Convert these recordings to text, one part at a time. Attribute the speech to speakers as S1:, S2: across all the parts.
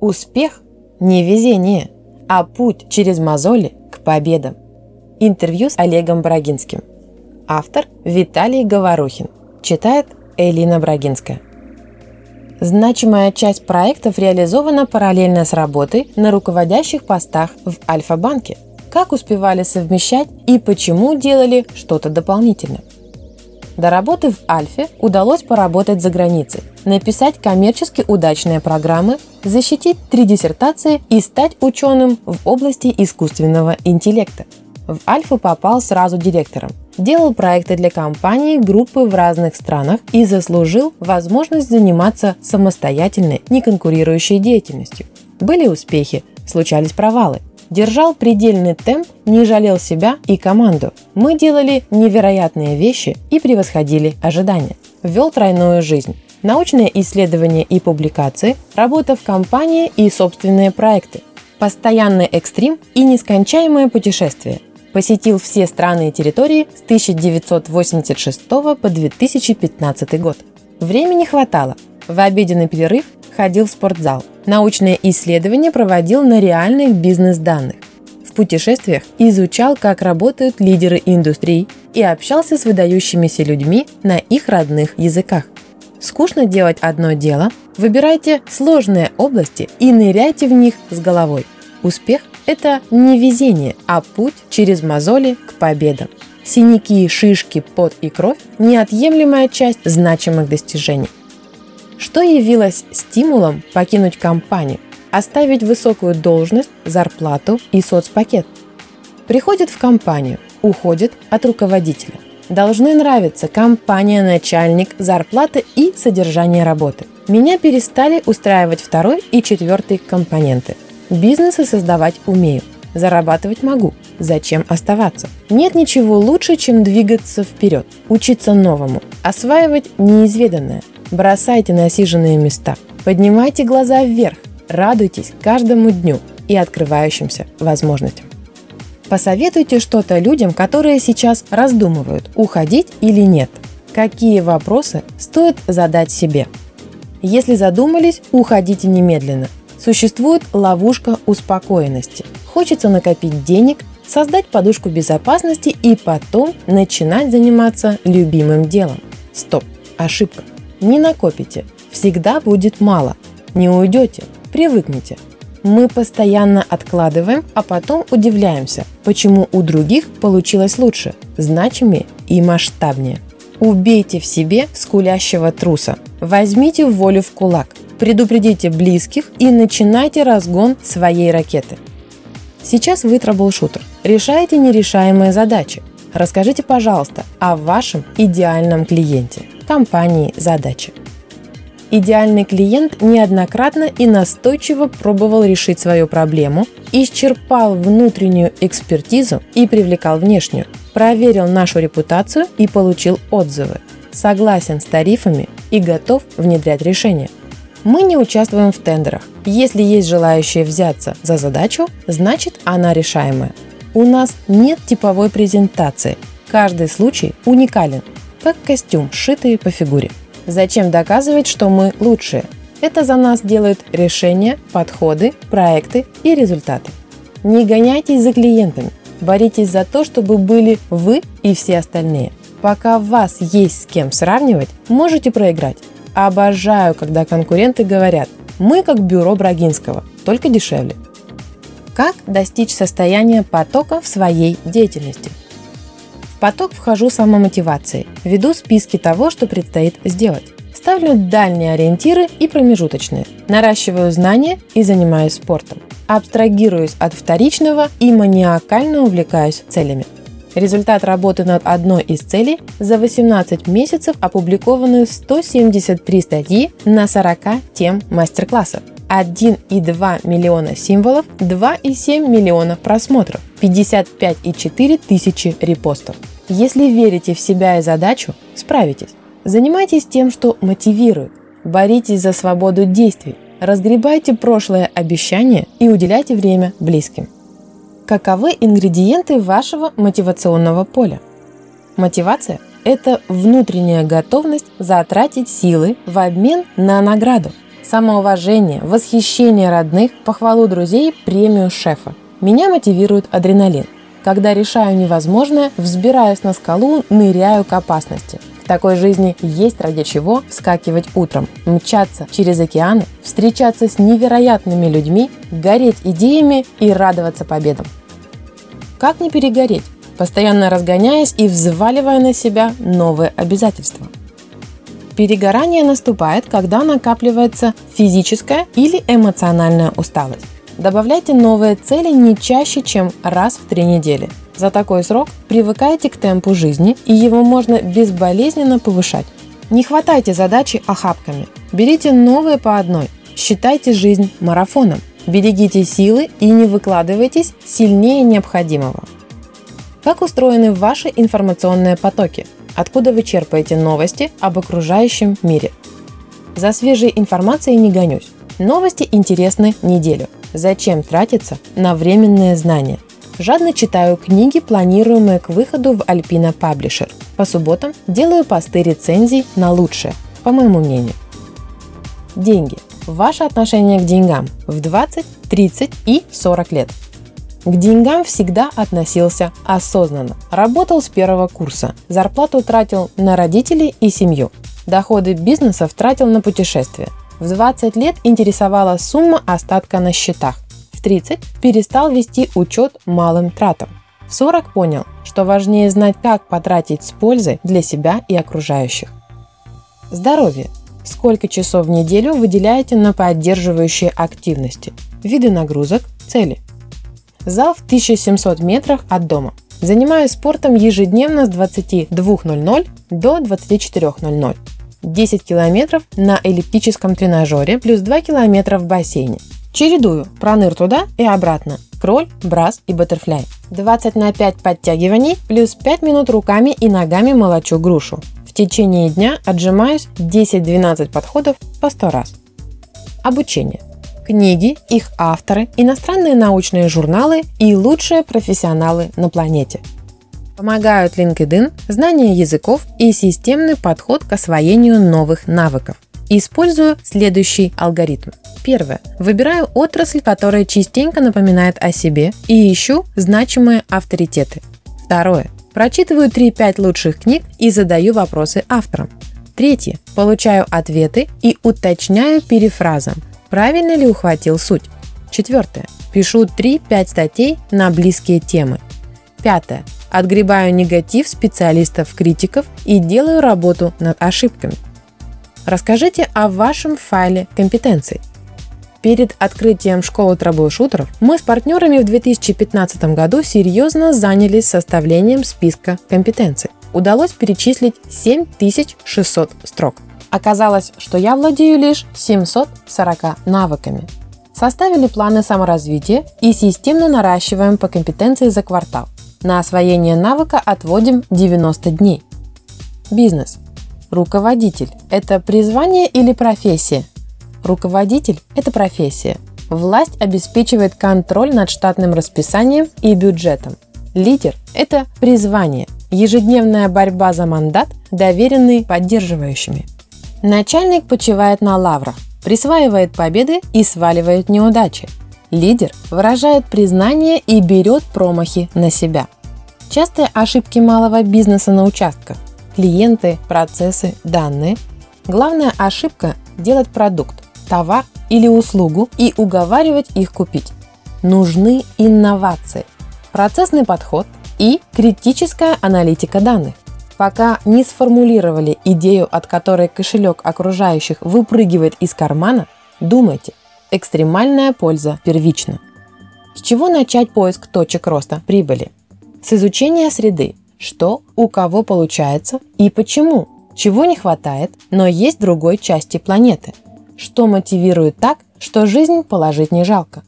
S1: Успех – не везение, а путь через мозоли к победам. Интервью с Олегом Брагинским. Автор Виталий Говорухин. Читает Элина Брагинская. Значимая часть проектов реализована параллельно с работой на руководящих постах в Альфа-банке. Как успевали совмещать и почему делали что-то дополнительно – до работы в Альфе удалось поработать за границей, написать коммерчески удачные программы, защитить три диссертации и стать ученым в области искусственного интеллекта. В Альфу попал сразу директором. Делал проекты для компаний, группы в разных странах и заслужил возможность заниматься самостоятельной, неконкурирующей деятельностью. Были успехи, случались провалы. Держал предельный темп, не жалел себя и команду. Мы делали невероятные вещи и превосходили ожидания. Вел тройную жизнь. Научные исследования и публикации, работа в компании и собственные проекты. Постоянный экстрим и нескончаемое путешествие. Посетил все страны и территории с 1986 по 2015 год. Времени хватало. В обеденный перерыв ходил в спортзал. Научные исследования проводил на реальных бизнес-данных. В путешествиях изучал, как работают лидеры индустрий и общался с выдающимися людьми на их родных языках. Скучно делать одно дело? Выбирайте сложные области и ныряйте в них с головой. Успех – это не везение, а путь через мозоли к победам. Синяки, шишки, пот и кровь – неотъемлемая часть значимых достижений. Что явилось стимулом покинуть компанию, оставить высокую должность, зарплату и соцпакет? Приходит в компанию, уходит от руководителя. Должны нравиться компания, начальник, зарплата и содержание работы. Меня перестали устраивать второй и четвертый компоненты. Бизнесы создавать умею, зарабатывать могу. Зачем оставаться? Нет ничего лучше, чем двигаться вперед, учиться новому, осваивать неизведанное – Бросайте насиженные места. Поднимайте глаза вверх. Радуйтесь каждому дню и открывающимся возможностям. Посоветуйте что-то людям, которые сейчас раздумывают, уходить или нет. Какие вопросы стоит задать себе? Если задумались, уходите немедленно. Существует ловушка успокоенности. Хочется накопить денег, создать подушку безопасности и потом начинать заниматься любимым делом. Стоп, ошибка. Не накопите, всегда будет мало. Не уйдете, привыкните. Мы постоянно откладываем, а потом удивляемся, почему у других получилось лучше, значимее и масштабнее. Убейте в себе скулящего труса. Возьмите волю в кулак. Предупредите близких и начинайте разгон своей ракеты. Сейчас вы troubleshooter. Решаете нерешаемые задачи. Расскажите, пожалуйста, о вашем идеальном клиенте – компании задачи. Идеальный клиент неоднократно и настойчиво пробовал решить свою проблему, исчерпал внутреннюю экспертизу и привлекал внешнюю, проверил нашу репутацию и получил отзывы, согласен с тарифами и готов внедрять решения. Мы не участвуем в тендерах. Если есть желающие взяться за задачу, значит она решаемая. У нас нет типовой презентации. Каждый случай уникален как костюм, сшитый по фигуре. Зачем доказывать, что мы лучшие? Это за нас делают решения, подходы, проекты и результаты. Не гоняйтесь за клиентами, боритесь за то, чтобы были вы и все остальные. Пока вас есть с кем сравнивать, можете проиграть. Обожаю, когда конкуренты говорят, мы как бюро Брагинского, только дешевле. Как достичь состояния потока в своей деятельности? Поток вхожу самомотивацией, веду списки того, что предстоит сделать. Ставлю дальние ориентиры и промежуточные. Наращиваю знания и занимаюсь спортом. Абстрагируюсь от вторичного и маниакально увлекаюсь целями. Результат работы над одной из целей за 18 месяцев опубликованы 173 статьи на 40 тем мастер-классов. 1,2 миллиона символов, 2,7 миллионов просмотров, 55,4 тысячи репостов. Если верите в себя и задачу, справитесь. Занимайтесь тем, что мотивирует. Боритесь за свободу действий. Разгребайте прошлое обещание и уделяйте время близким. Каковы ингредиенты вашего мотивационного поля? Мотивация – это внутренняя готовность затратить силы в обмен на награду – самоуважение, восхищение родных, похвалу друзей, премию шефа. Меня мотивирует адреналин. Когда решаю невозможное, взбираюсь на скалу, ныряю к опасности. В такой жизни есть ради чего вскакивать утром, мчаться через океаны, встречаться с невероятными людьми, гореть идеями и радоваться победам. Как не перегореть, постоянно разгоняясь и взваливая на себя новые обязательства? Перегорание наступает, когда накапливается физическая или эмоциональная усталость. Добавляйте новые цели не чаще, чем раз в три недели. За такой срок привыкайте к темпу жизни, и его можно безболезненно повышать. Не хватайте задачи охапками. Берите новые по одной. Считайте жизнь марафоном. Берегите силы и не выкладывайтесь сильнее необходимого. Как устроены ваши информационные потоки? Откуда вы черпаете новости об окружающем мире? За свежей информацией не гонюсь. Новости интересны неделю. Зачем тратиться на временные знания? Жадно читаю книги, планируемые к выходу в Alpina Publisher. По субботам делаю посты рецензий на лучшее, по моему мнению. Деньги. Ваше отношение к деньгам в 20, 30 и 40 лет. К деньгам всегда относился осознанно. Работал с первого курса. Зарплату тратил на родителей и семью. Доходы бизнеса тратил на путешествия. В 20 лет интересовала сумма остатка на счетах. В 30 перестал вести учет малым тратам. В 40 понял, что важнее знать, как потратить с пользой для себя и окружающих. Здоровье. Сколько часов в неделю выделяете на поддерживающие активности? Виды нагрузок, цели. Зал в 1700 метрах от дома. Занимаюсь спортом ежедневно с 22.00 до 24.00. 10 километров на эллиптическом тренажере плюс 2 километра в бассейне. Чередую проныр туда и обратно. Кроль, брас и баттерфляй. 20 на 5 подтягиваний плюс 5 минут руками и ногами молочу грушу. В течение дня отжимаюсь 10-12 подходов по 100 раз. Обучение. Книги, их авторы, иностранные научные журналы и лучшие профессионалы на планете – Помогают LinkedIn, знание языков и системный подход к освоению новых навыков. Использую следующий алгоритм. Первое. Выбираю отрасль, которая частенько напоминает о себе и ищу значимые авторитеты. Второе. Прочитываю 3-5 лучших книг и задаю вопросы авторам. Третье. Получаю ответы и уточняю перефразом, правильно ли ухватил суть. Четвертое. Пишу 3-5 статей на близкие темы. Пятое. Отгребаю негатив специалистов-критиков и делаю работу над ошибками. Расскажите о вашем файле компетенций. Перед открытием школы трэблшутеров мы с партнерами в 2015 году серьезно занялись составлением списка компетенций. Удалось перечислить 7600 строк. Оказалось, что я владею лишь 740 навыками. Составили планы саморазвития и системно наращиваем по компетенции за квартал. На освоение навыка отводим 90 дней. Бизнес. Руководитель – это призвание или профессия? Руководитель – это профессия. Власть обеспечивает контроль над штатным расписанием и бюджетом. Лидер – это призвание, ежедневная борьба за мандат, доверенный поддерживающими. Начальник почивает на лаврах, присваивает победы и сваливает неудачи. Лидер выражает признание и берет промахи на себя. Частые ошибки малого бизнеса на участках. Клиенты, процессы, данные. Главная ошибка – делать продукт, товар или услугу и уговаривать их купить. Нужны инновации, процессный подход и критическая аналитика данных. Пока не сформулировали идею, от которой кошелек окружающих выпрыгивает из кармана, думайте – Экстремальная польза первична. С чего начать поиск точек роста прибыли? С изучения среды. Что у кого получается и почему? Чего не хватает, но есть другой части планеты? Что мотивирует так, что жизнь положить не жалко?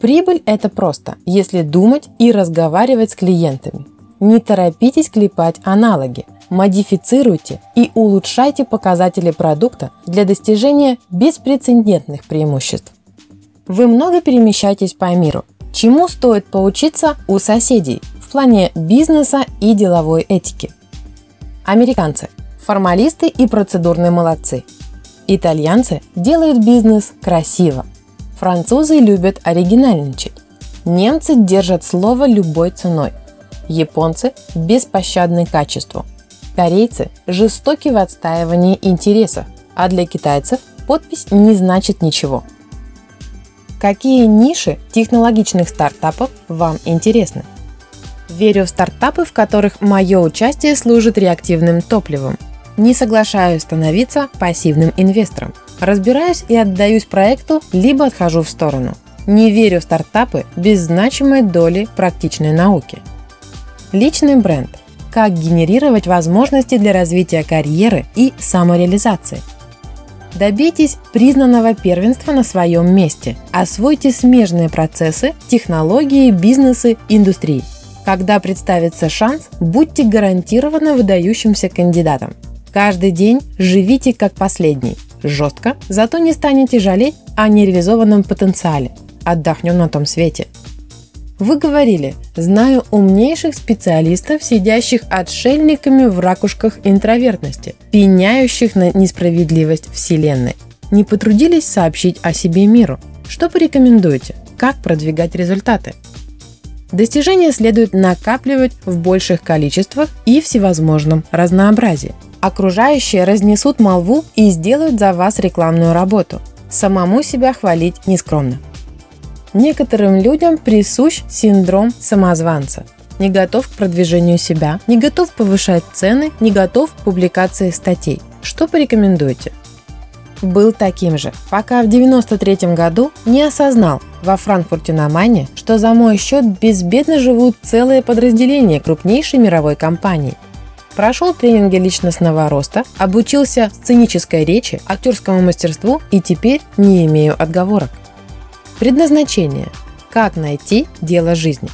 S1: Прибыль – это просто, если думать и разговаривать с клиентами. Не торопитесь клепать аналоги – модифицируйте и улучшайте показатели продукта для достижения беспрецедентных преимуществ. Вы много перемещаетесь по миру. Чему стоит поучиться у соседей в плане бизнеса и деловой этики? Американцы – формалисты и процедурные молодцы. Итальянцы делают бизнес красиво. Французы любят оригинальничать. Немцы держат слово любой ценой. Японцы – беспощадны качеству. Корейцы – жестоки в отстаивании интересов, а для китайцев подпись не значит ничего. Какие ниши технологичных стартапов вам интересны? Верю в стартапы, в которых мое участие служит реактивным топливом. Не соглашаюсь становиться пассивным инвестором. Разбираюсь и отдаюсь проекту, либо отхожу в сторону. Не верю в стартапы без значимой доли практичной науки. Личный бренд. Как генерировать возможности для развития карьеры и самореализации. Добейтесь признанного первенства на своем месте. Освойте смежные процессы, технологии, бизнесы, индустрии. Когда представится шанс, будьте гарантированно выдающимся кандидатом. Каждый день живите как последний. Жестко, зато не станете жалеть о нереализованном потенциале. Отдохнем на том свете. Вы говорили, знаю умнейших специалистов, сидящих отшельниками в ракушках интровертности, пеняющих на несправедливость Вселенной. Не потрудились сообщить о себе миру. Что порекомендуете? Как продвигать результаты? Достижения следует накапливать в больших количествах и всевозможном разнообразии. Окружающие разнесут молву и сделают за вас рекламную работу. Самому себя хвалить нескромно. Некоторым людям присущ синдром самозванца. Не готов к продвижению себя, не готов повышать цены, не готов к публикации статей. Что порекомендуете? был таким же, пока в 93 году не осознал во Франкфурте на Майне, что за мой счет безбедно живут целые подразделения крупнейшей мировой компании. Прошел тренинги личностного роста, обучился сценической речи, актерскому мастерству и теперь не имею отговорок. Предназначение. Как найти дело жизни?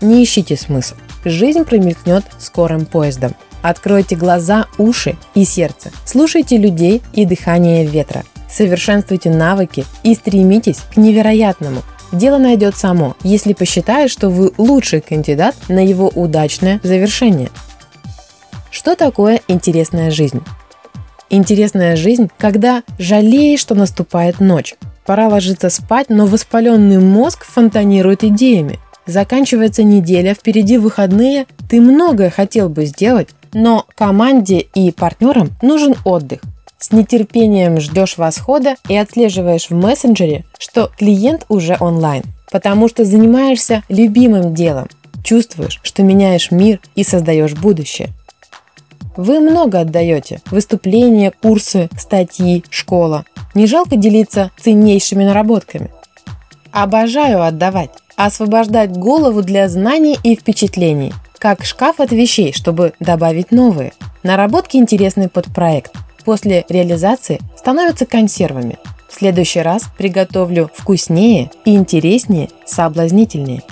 S1: Не ищите смысл. Жизнь промелькнет скорым поездом – Откройте глаза, уши и сердце. Слушайте людей и дыхание ветра. Совершенствуйте навыки и стремитесь к невероятному. Дело найдет само, если посчитает, что вы лучший кандидат на его удачное завершение. Что такое интересная жизнь? Интересная жизнь, когда жалеешь, что наступает ночь. Пора ложиться спать, но воспаленный мозг фонтанирует идеями. Заканчивается неделя, впереди выходные, ты многое хотел бы сделать, но команде и партнерам нужен отдых. С нетерпением ждешь восхода и отслеживаешь в мессенджере, что клиент уже онлайн, потому что занимаешься любимым делом, чувствуешь, что меняешь мир и создаешь будущее. Вы много отдаете. Выступления, курсы, статьи, школа. Не жалко делиться ценнейшими наработками. Обожаю отдавать, освобождать голову для знаний и впечатлений – как шкаф от вещей, чтобы добавить новые. Наработки интересны под проект. После реализации становятся консервами. В следующий раз приготовлю вкуснее и интереснее, соблазнительнее.